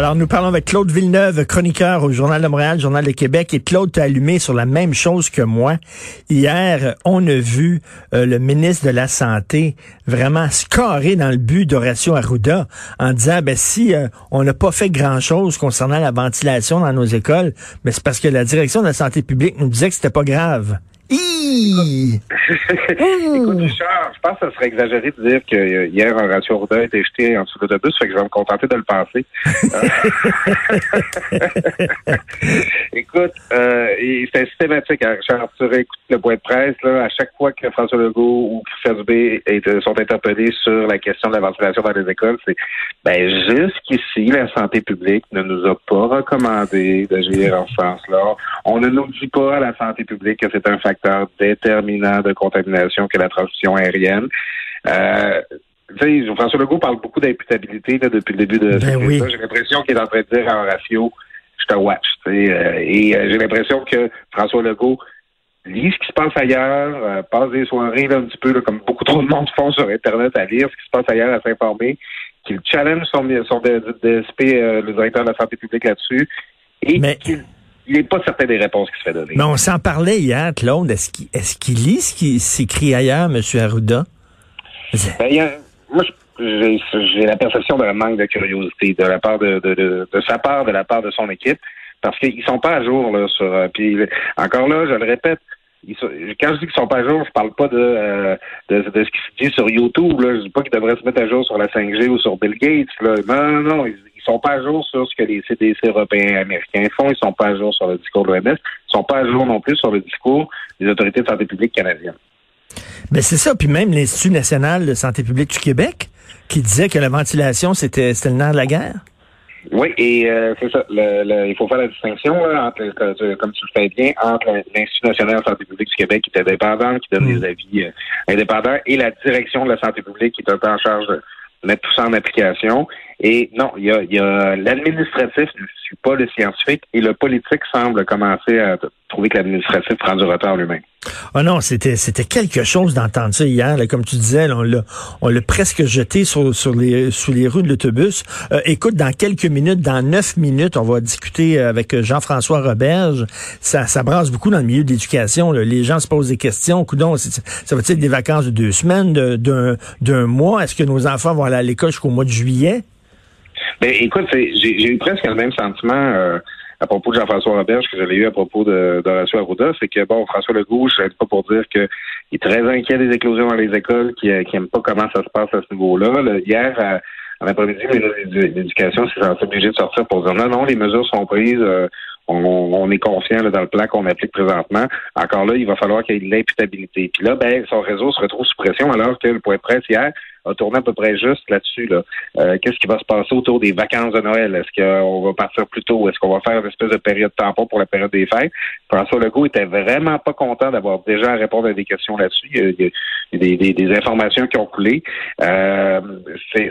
Alors, nous parlons avec Claude Villeneuve, chroniqueur au Journal de Montréal, Journal de Québec. Et Claude t'a allumé sur la même chose que moi. Hier, on a vu euh, le ministre de la Santé vraiment scorer dans le but d'Horacio Arruda en disant, ben si euh, on n'a pas fait grand-chose concernant la ventilation dans nos écoles, ben, c'est parce que la direction de la santé publique nous disait que c'était pas grave. Écoute, Richard, je pense que ce serait exagéré de dire que euh, hier, un ratio Arruda a été jeté en dessous de l'autobus, fait que je vais me contenter de le penser. Écoute, euh, c'est systématique, hein, Richard. Tu écoutes le point de presse, là, à chaque fois que François Legault ou Christian Dubé est, sont interpellés sur la question de la ventilation dans les écoles, c'est ben jusqu'ici, la santé publique ne nous a pas recommandé d'agir en ce sens-là. On ne nous dit pas à la santé publique que c'est un facteur déterminant de contamination que la transmission aérienne. Euh, François Legault parle beaucoup d'imputabilité depuis le début de ben J'ai l'impression qu'il est en train de dire à Horacio, je te watch. Euh, et euh, j'ai l'impression que François Legault lit ce qui se passe ailleurs, euh, passe des soirées un petit peu comme beaucoup trop de monde font sur Internet à lire ce qui se passe ailleurs, à s'informer, qu'il challenge son, son DSP, le directeur de la santé publique là-dessus, et qu'il il n'est pas certain des réponses qui se fait donner. Mais on s'en parlait hier, Claude. Est-ce qu'il est lit ce qui s'écrit ailleurs, M. Arruda? Ben, moi, j'ai la perception d'un manque de curiosité de la part de, de, sa part, de la part de son équipe, parce qu'ils sont pas à jour là sur. Euh, puis encore là, je le répète, quand je dis qu'ils sont pas à jour, je parle pas de, euh, de, ce qui se dit sur YouTube. Là. Je dis pas qu'ils devraient se mettre à jour sur la 5G ou sur Bill Gates. Là. Non, non, non. Ils, sont pas à jour sur ce que les CDC européens et américains font. Ils sont pas à jour sur le discours de l'OMS. Ils sont pas à jour non plus sur le discours des autorités de santé publique canadiennes. Ben c'est ça. Puis même l'Institut national de santé publique du Québec qui disait que la ventilation, c'était le nerf de la guerre. Oui, et euh, c'est ça. Le, il faut faire la distinction, entre, comme tu le fais bien, entre l'Institut national de santé publique du Québec, qui est indépendant, qui donne des mm. avis euh, indépendants, et la direction de la santé publique, qui est un peu en charge de mettre tout ça en application. Et non, il y a, y a l'administratif ne suit pas le scientifique, et le politique semble commencer à trouver que l'administratif prend du retard lui-même. Oh non, c'était c'était quelque chose d'entendre ça hier. comme tu disais, on l'a on l'a presque jeté sur, sur les sous les rues de l'autobus. Euh, écoute, dans quelques minutes, dans neuf minutes, on va discuter avec Jean-François Roberge. Ça, ça brasse beaucoup dans le milieu de l'éducation. Les gens se posent des questions. Coudon, ça va être des vacances de deux semaines, d'un d'un mois? Est-ce que nos enfants vont aller à l'école jusqu'au mois de juillet? Ben écoute, j'ai eu presque le même sentiment. Euh, à propos de Jean-François Roberge que j'avais eu à propos de d'Horacio Arruda, c'est que bon, François Legault, je pas pour dire qu'il est très inquiet des éclosions dans les écoles, qui n'aime pas comment ça se passe à ce niveau-là. Hier, à, en après-midi, l'éducation s'est obligé de sortir pour dire non, non, les mesures sont prises. Euh, on, est confiant dans le plan qu'on applique présentement. Encore là, il va falloir qu'il y ait de l'imputabilité. Puis là, ben, son réseau se retrouve sous pression alors que le point de presse hier a tourné à peu près juste là-dessus. Là. Euh, qu'est-ce qui va se passer autour des vacances de Noël? Est-ce qu'on va partir plus tôt? Est-ce qu'on va faire une espèce de période tampon pour la période des fêtes? François Legault était vraiment pas content d'avoir déjà à répondre à des questions là-dessus. Il y a, des, des, informations qui ont coulé. Euh,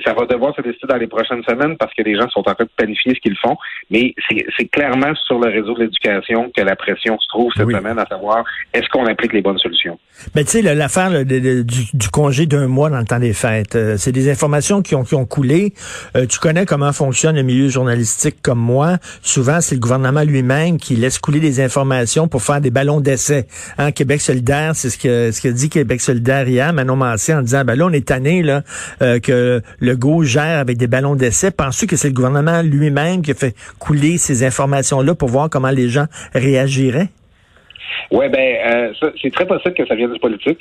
ça va devoir se décider dans les prochaines semaines parce que les gens sont en train de planifier ce qu'ils font. Mais c'est clairement sur le réseau de l'éducation que la pression se trouve cette semaine, à savoir est-ce qu'on applique les bonnes solutions? Mais tu sais, l'affaire du, du congé d'un mois dans le temps des fêtes, euh, c'est des informations qui ont, coulé. Euh, tu connais comment fonctionne le milieu journalistique comme moi. Souvent, c'est le gouvernement lui-même qui laisse couler des informations pour faire des ballons d'essai. Hein, Québec solidaire, c'est ce que ce dit Québec solidaire hier, Manon Mancé, en disant, ben là, on est tanné là, euh, que le go gère avec des ballons d'essai. Penses-tu que c'est le gouvernement lui-même qui a fait couler ces informations-là pour voir comment les gens réagiraient? Oui, ben, c'est très possible que ça vienne du politique.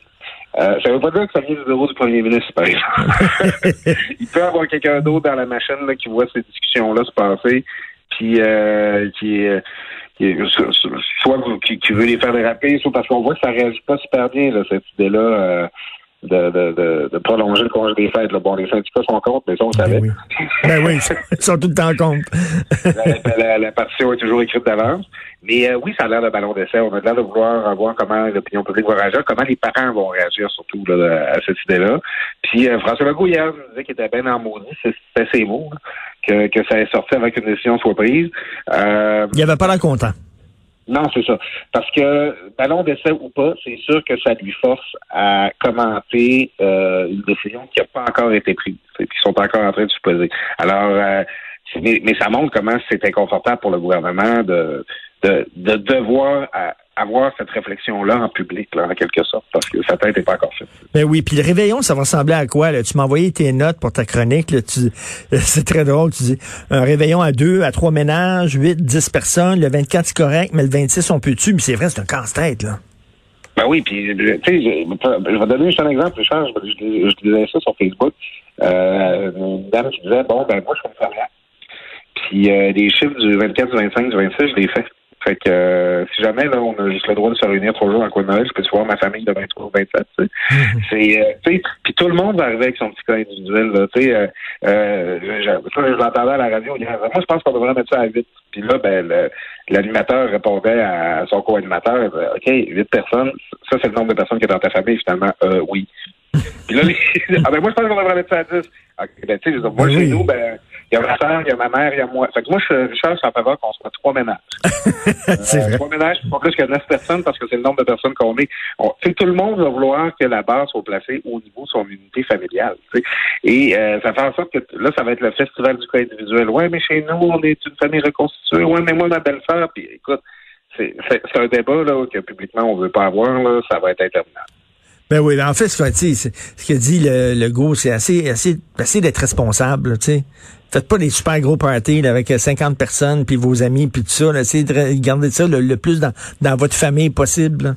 Euh, ça ne veut pas dire que ça vient du bureau du premier ministre, par exemple. Il peut y avoir quelqu'un d'autre dans la machine là, qui voit ces discussions-là se passer, puis euh, qui, euh, soit qui, qui, veut les faire déraper, soit parce qu'on voit que ça réagit pas super bien, là, cette idée-là. Euh, de, de, de, prolonger le congé des fêtes. Là. Bon, les syndicats sont contre, mais ça, on ben savait. oui, ben oui ils sont tout le temps contre. la, la, partition est toujours écrite d'avance. Mais euh, oui, ça a l'air de ballon d'essai. On a l'air de vouloir voir comment l'opinion publique va réagir, comment les parents vont réagir surtout là, à cette idée-là. Puis euh, François Legault, hier, nous disait qu'il était bien en maudit, c'est ses mots, que, que ça est sorti avec une décision soit prise. Euh, Il n'y avait pas l'air content. Non, c'est ça. Parce que ballon d'essai ou pas, c'est sûr que ça lui force à commenter euh, une décision qui n'a pas encore été prise, qui sont encore en train de se poser. Alors, euh, mais, ça montre comment c'est inconfortable pour le gouvernement de, de, de devoir avoir cette réflexion-là en public, là, en quelque sorte, parce que sa tête n'est pas encore faite. Ben oui, puis le réveillon, ça va ressembler à quoi? Là? Tu m'as envoyé tes notes pour ta chronique. Là, tu, c'est très drôle. Tu dis un réveillon à deux, à trois ménages, huit, dix personnes. Le 24, c'est correct, mais le 26, on peut-tu? Mais c'est vrai, c'est un casse-tête. là. Ben oui, puis tu sais, je, vais donner juste un exemple, Richard. Je, je, disais ça sur Facebook. Euh, une dame qui disait, bon, ben moi, je suis une Puis euh, les chiffres du 24, du 25, du 26, je les fais. Fait que euh, si jamais là, on a juste le droit de se réunir trois jours en coin de Noël, je peux voir ma famille de 23 ou 27. Tu sais. C'est, euh, puis tout le monde va arriver avec son petit cas individuel. Là, tu sais, euh, euh, je, je l'entendais à la radio. Moi, je pense qu'on devrait mettre ça à 8. Puis là, ben, l'animateur répondait à son co-animateur, OK, 8 personnes, ça c'est le nombre de personnes qui est dans ta famille, finalement. Euh, oui. Puis là, les... ah ben moi, je pense qu'on devrait mettre ça à 10. OK, ben, tu sais, moi, ben chez nous, ben, il y a ma soeur, il y a ma mère, il y a moi. Fait que moi, je, Richard, je suis en faveur qu'on soit trois ménages. c'est euh, Trois ménages, pas plus que neuf personnes parce que c'est le nombre de personnes qu'on est. On, tout le monde va vouloir que la base soit placée au niveau de son unité familiale. Et euh, ça fait en sorte que là, ça va être le festival du cas individuel. Ouais, mais chez nous, on est une famille reconstituée. Ouais, mais moi, ma belle-sœur, puis écoute, c'est un débat là, que publiquement on veut pas avoir. Là, ça va être interminable. Ben oui, ben en fait, ce que dit le, le go, c'est assez, assez, assez d'être responsable, tu sais. Faites pas des super gros parties avec 50 personnes, puis vos amis, puis tout ça. Essayez de garder ça le, plus dans, dans votre famille possible.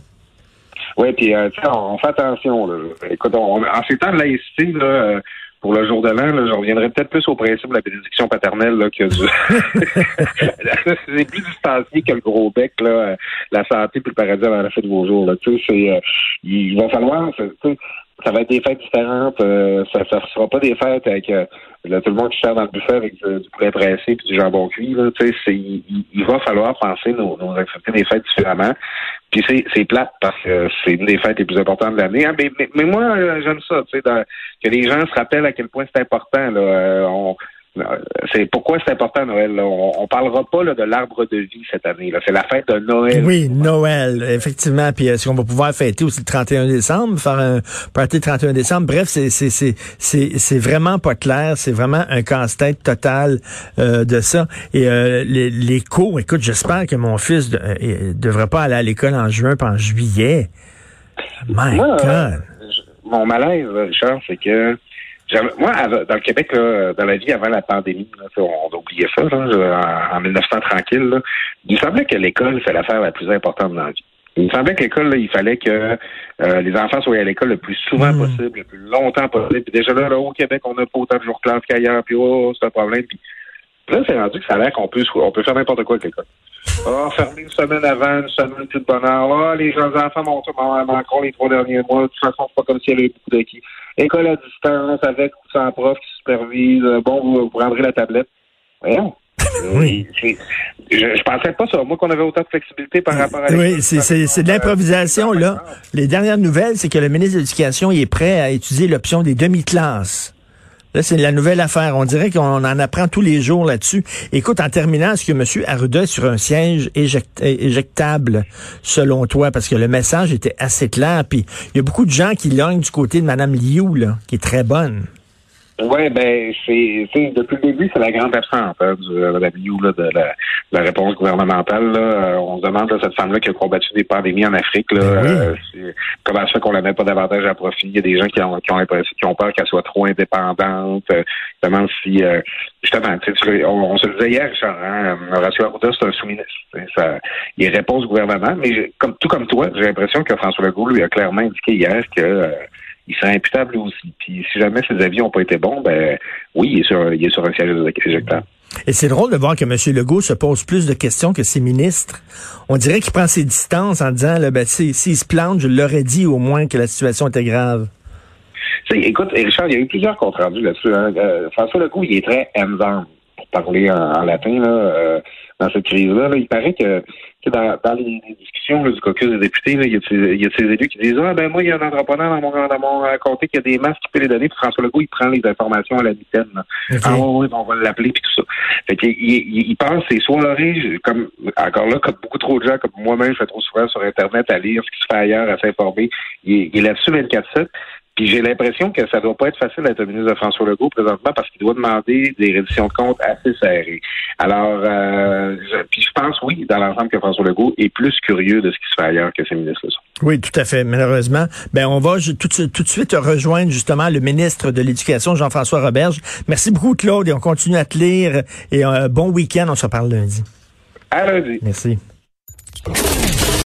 Oui, puis euh, on, fait attention. Là. Écoute, on, en ces temps de laïcité, là, euh, pour le jour de l'an, je reviendrai peut-être plus au principe de la bénédiction paternelle là, que du... c'est plus distancié que le gros bec, là, euh, la santé puis le paradis avant la fête de vos jours. Là. Tu sais, c'est, euh, il va falloir... Ça va être des fêtes différentes. Euh, ça ne sera pas des fêtes avec tout le monde qui sert dans le buffet avec du, poulet pressé puis du jambon cuit. Là, il, il, va falloir penser nos, nos des fêtes différemment. Puis c'est, c'est plate parce que c'est une des fêtes les plus importantes de l'année. Hein. Mais, mais, moi, j'aime ça, sais, que les gens se rappellent à quel point c'est important. Là. Euh, on, c'est pourquoi c'est important Noël? On, on parlera pas là, de l'arbre de vie cette année. C'est la fête de Noël. Oui, Noël, effectivement. Puis est-ce qu'on va pouvoir fêter aussi le 31 décembre, faire un party le 31 décembre? Bref, c'est c'est c'est c'est vraiment pas clair. C'est vraiment un casse-tête total euh, de ça. Et euh, les, les, cours, écoute, j'espère que mon fils de, euh, devrait pas aller à l'école en juin, pas en juillet. My God. mon malaise, Richard, c'est que moi, dans le Québec, là, dans la vie avant la pandémie, on, a oublié ça, en, 1900 tranquille, il semblait que l'école, c'est l'affaire la plus importante dans la vie. Il me semblait que l'école, il fallait que euh, les enfants soient à l'école le plus souvent hmm. possible, le plus longtemps possible. Puis déjà là, là, au Québec, on n'a pas autant de jours de classe qu'ailleurs, puis oh, c'est un problème. Puis là, c'est rendu que ça a l'air qu'on peut, on peut faire n'importe quoi avec l'école. Ah, fermer une semaine avant, une semaine de bonheur. Ah, les jeunes enfants m'ont encore les trois derniers mois. De toute façon, c'est pas comme s'il y avait beaucoup d'acquis. École à distance, avec ou sans prof qui supervise. Euh, bon, vous, prendrez la tablette. Voyons. Oui. Je, je pensais pas ça. Moi, qu'on avait autant de flexibilité par rapport à Oui, c'est de l'improvisation, là. Les dernières nouvelles, c'est que le ministre de l'Éducation est prêt à étudier l'option des demi-classes. Là, c'est la nouvelle affaire. On dirait qu'on en apprend tous les jours là-dessus. Écoute, en terminant, est-ce que M. Arruda est sur un siège éjectable, selon toi? Parce que le message était assez clair. Puis, il y a beaucoup de gens qui lognent du côté de Mme Liu, là, qui est très bonne. Oui, ben c'est depuis le début, c'est la grande absence hein, du, euh, la là, de la, la, réponse gouvernementale. Là. Euh, on se demande à cette femme-là qui a combattu des pandémies en Afrique, là, ben euh, comment ça fait qu'on la met pas davantage à profit? Il y a des gens qui ont qui ont, qui ont peur qu'elle soit trop indépendante. Euh, demande si justement, on, on, se le disait hier, Richard, hein, Horacio Arruda, c'est un sous-ministre. Il répond au gouvernement, mais comme tout comme toi, j'ai l'impression que François Legault lui a clairement indiqué hier que il serait imputable aussi. Puis si jamais ses avis n'ont pas été bons, ben oui, il est sur, il est sur un siège éjectable. Et c'est drôle de voir que M. Legault se pose plus de questions que ses ministres. On dirait qu'il prend ses distances en disant, là, ben, s'il se plante, je l'aurais dit au moins que la situation était grave. écoute, Richard, il y a eu plusieurs comptes rendus là-dessus. Hein. Euh, François Legault, il est très hands-on, pour parler en, latin, là, euh, dans cette crise-là. il paraît que dans, dans les, discussions du caucus des députés, il, y a de ces élus qui disent Ah ben moi, il y a un entrepreneur dans mon, dans mon euh, comté qui a des masques qui peut les donner, puis François Legault, il prend les informations à la mitaine. Ah oui, on va l'appeler puis tout ça. Fait qu'il il, il pense ces soirées, comme encore là, comme beaucoup trop de gens, comme moi-même, je fais trop souvent sur Internet à lire ce qui se fait ailleurs, à s'informer. Il, il est là-dessus 24-7. Puis j'ai l'impression que ça doit pas être facile d'être ministre de François Legault présentement parce qu'il doit demander des redditions de comptes assez serrées. Alors, euh, je, puis je pense, oui, dans l'ensemble, que François Legault est plus curieux de ce qui se fait ailleurs que ses ministres le sont. Oui, tout à fait. Malheureusement, ben on va tout, tout de suite rejoindre justement le ministre de l'Éducation, Jean-François Roberge. Merci beaucoup, Claude, et on continue à te lire. Et un euh, bon week-end. On se reparle lundi. À lundi. Merci.